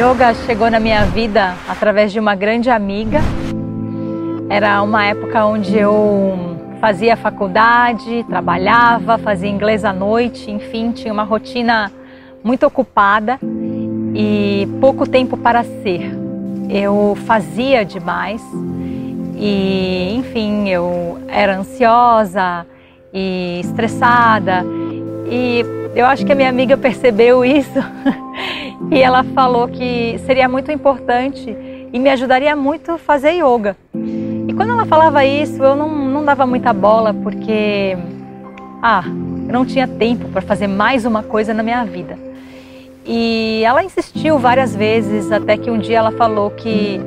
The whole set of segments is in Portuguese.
Yoga chegou na minha vida através de uma grande amiga. Era uma época onde eu fazia faculdade, trabalhava, fazia inglês à noite, enfim, tinha uma rotina muito ocupada e pouco tempo para ser. Eu fazia demais e, enfim, eu era ansiosa e estressada e eu acho que a minha amiga percebeu isso e ela falou que seria muito importante e me ajudaria muito fazer yoga. E quando ela falava isso, eu não, não dava muita bola porque, ah, eu não tinha tempo para fazer mais uma coisa na minha vida. E ela insistiu várias vezes até que um dia ela falou que,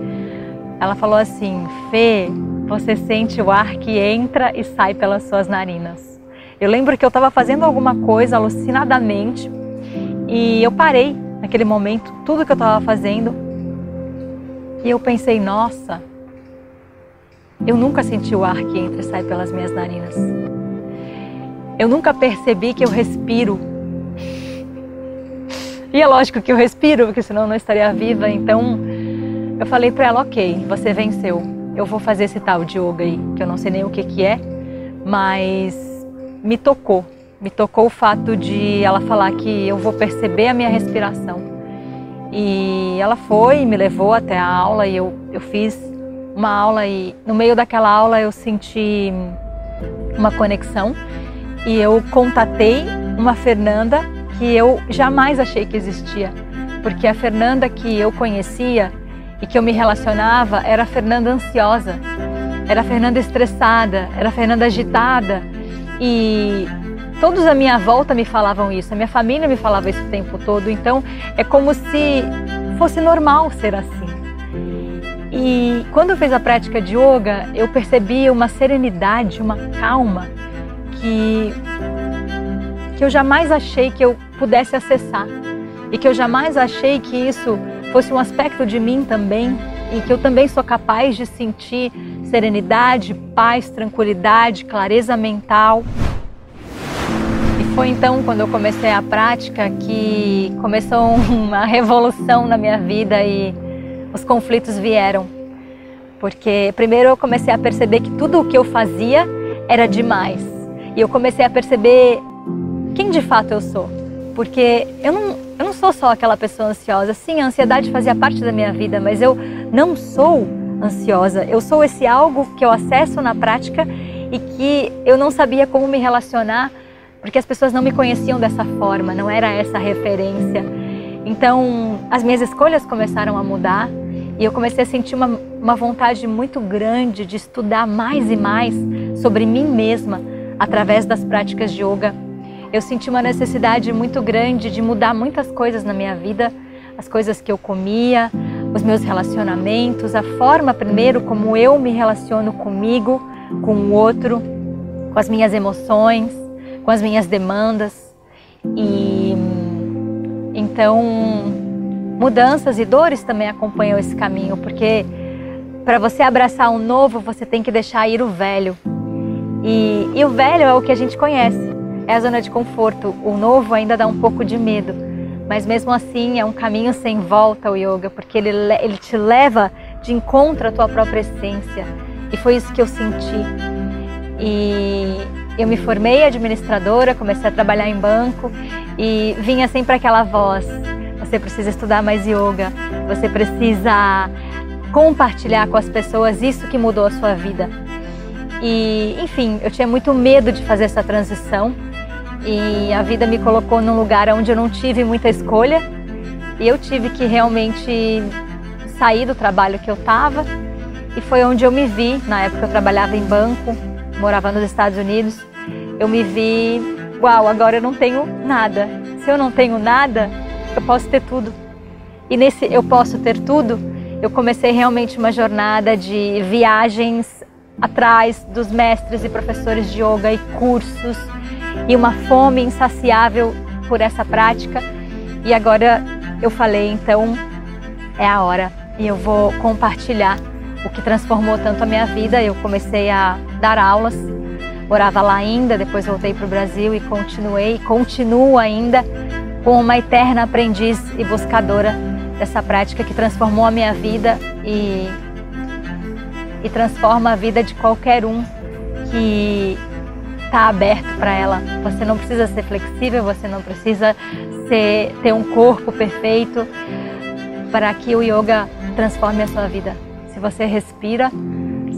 ela falou assim, Fê, você sente o ar que entra e sai pelas suas narinas. Eu lembro que eu estava fazendo alguma coisa alucinadamente e eu parei naquele momento, tudo que eu estava fazendo. E eu pensei, nossa, eu nunca senti o ar que entra e sai pelas minhas narinas. Eu nunca percebi que eu respiro. E é lógico que eu respiro, porque senão eu não estaria viva. Então eu falei para ela, ok, você venceu. Eu vou fazer esse tal de yoga aí, que eu não sei nem o que, que é, mas me tocou. Me tocou o fato de ela falar que eu vou perceber a minha respiração. E ela foi me levou até a aula e eu, eu fiz uma aula e no meio daquela aula eu senti uma conexão e eu contatei uma Fernanda que eu jamais achei que existia, porque a Fernanda que eu conhecia e que eu me relacionava era a Fernanda ansiosa, era a Fernanda estressada, era a Fernanda agitada e Todos à minha volta me falavam isso, a minha família me falava isso o tempo todo, então é como se fosse normal ser assim. E quando eu fiz a prática de yoga, eu percebi uma serenidade, uma calma que que eu jamais achei que eu pudesse acessar e que eu jamais achei que isso fosse um aspecto de mim também e que eu também sou capaz de sentir serenidade, paz, tranquilidade, clareza mental. Foi então quando eu comecei a prática que começou uma revolução na minha vida e os conflitos vieram. Porque primeiro eu comecei a perceber que tudo o que eu fazia era demais. E eu comecei a perceber quem de fato eu sou. Porque eu não, eu não sou só aquela pessoa ansiosa. Sim, a ansiedade fazia parte da minha vida, mas eu não sou ansiosa. Eu sou esse algo que eu acesso na prática e que eu não sabia como me relacionar porque as pessoas não me conheciam dessa forma, não era essa referência. Então, as minhas escolhas começaram a mudar e eu comecei a sentir uma, uma vontade muito grande de estudar mais e mais sobre mim mesma através das práticas de yoga. Eu senti uma necessidade muito grande de mudar muitas coisas na minha vida, as coisas que eu comia, os meus relacionamentos, a forma primeiro como eu me relaciono comigo, com o outro, com as minhas emoções com as minhas demandas. E então mudanças e dores também acompanham esse caminho, porque para você abraçar o novo, você tem que deixar ir o velho. E, e o velho é o que a gente conhece, é a zona de conforto. O novo ainda dá um pouco de medo, mas mesmo assim é um caminho sem volta o yoga, porque ele, ele te leva de encontro à tua própria essência. E foi isso que eu senti. E eu me formei administradora, comecei a trabalhar em banco e vinha sempre aquela voz: você precisa estudar mais yoga, você precisa compartilhar com as pessoas isso que mudou a sua vida. E, enfim, eu tinha muito medo de fazer essa transição e a vida me colocou num lugar onde eu não tive muita escolha e eu tive que realmente sair do trabalho que eu estava e foi onde eu me vi. Na época eu trabalhava em banco, morava nos Estados Unidos. Eu me vi, uau, agora eu não tenho nada. Se eu não tenho nada, eu posso ter tudo. E nesse eu posso ter tudo, eu comecei realmente uma jornada de viagens atrás dos mestres e professores de yoga e cursos e uma fome insaciável por essa prática. E agora eu falei, então é a hora e eu vou compartilhar o que transformou tanto a minha vida. Eu comecei a dar aulas, morava lá ainda, depois voltei para o Brasil e continuei, continuo ainda como uma eterna aprendiz e buscadora dessa prática que transformou a minha vida e, e transforma a vida de qualquer um que está aberto para ela. Você não precisa ser flexível, você não precisa ser, ter um corpo perfeito para que o yoga transforme a sua vida. Se você respira,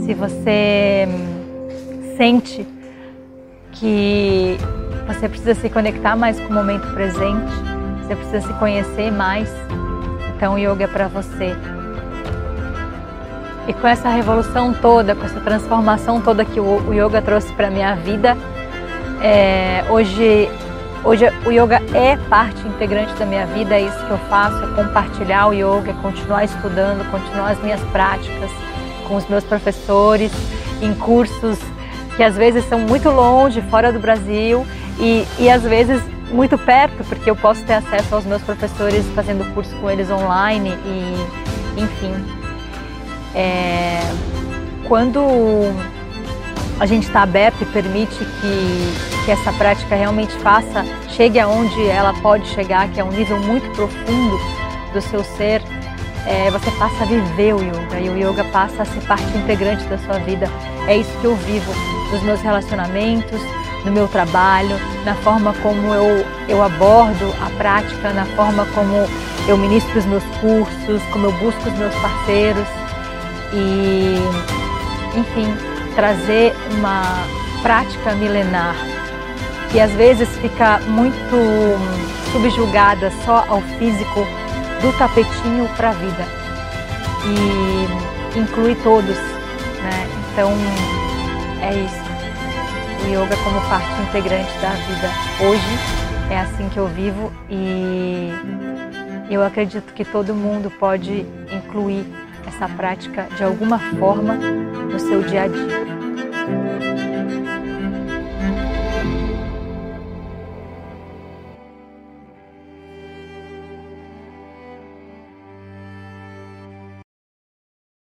se você hum, sente que você precisa se conectar mais com o momento presente, você precisa se conhecer mais, então o yoga é para você. E com essa revolução toda, com essa transformação toda que o yoga trouxe para minha vida, é, hoje Hoje o yoga é parte integrante da minha vida, é isso que eu faço, é compartilhar o yoga, é continuar estudando, continuar as minhas práticas com os meus professores, em cursos que às vezes são muito longe, fora do Brasil, e, e às vezes muito perto, porque eu posso ter acesso aos meus professores fazendo curso com eles online e enfim. É, quando a gente está aberto e permite que, que essa prática realmente faça, chegue aonde ela pode chegar, que é um nível muito profundo do seu ser, é, você passa a viver o yoga e o yoga passa a ser parte integrante da sua vida. É isso que eu vivo nos meus relacionamentos, no meu trabalho, na forma como eu, eu abordo a prática, na forma como eu ministro os meus cursos, como eu busco os meus parceiros e, enfim, trazer uma prática milenar que às vezes fica muito subjugada só ao físico do tapetinho para a vida e inclui todos, né? Então é isso. O yoga como parte integrante da vida. Hoje é assim que eu vivo e eu acredito que todo mundo pode incluir essa prática de alguma forma no seu dia a dia.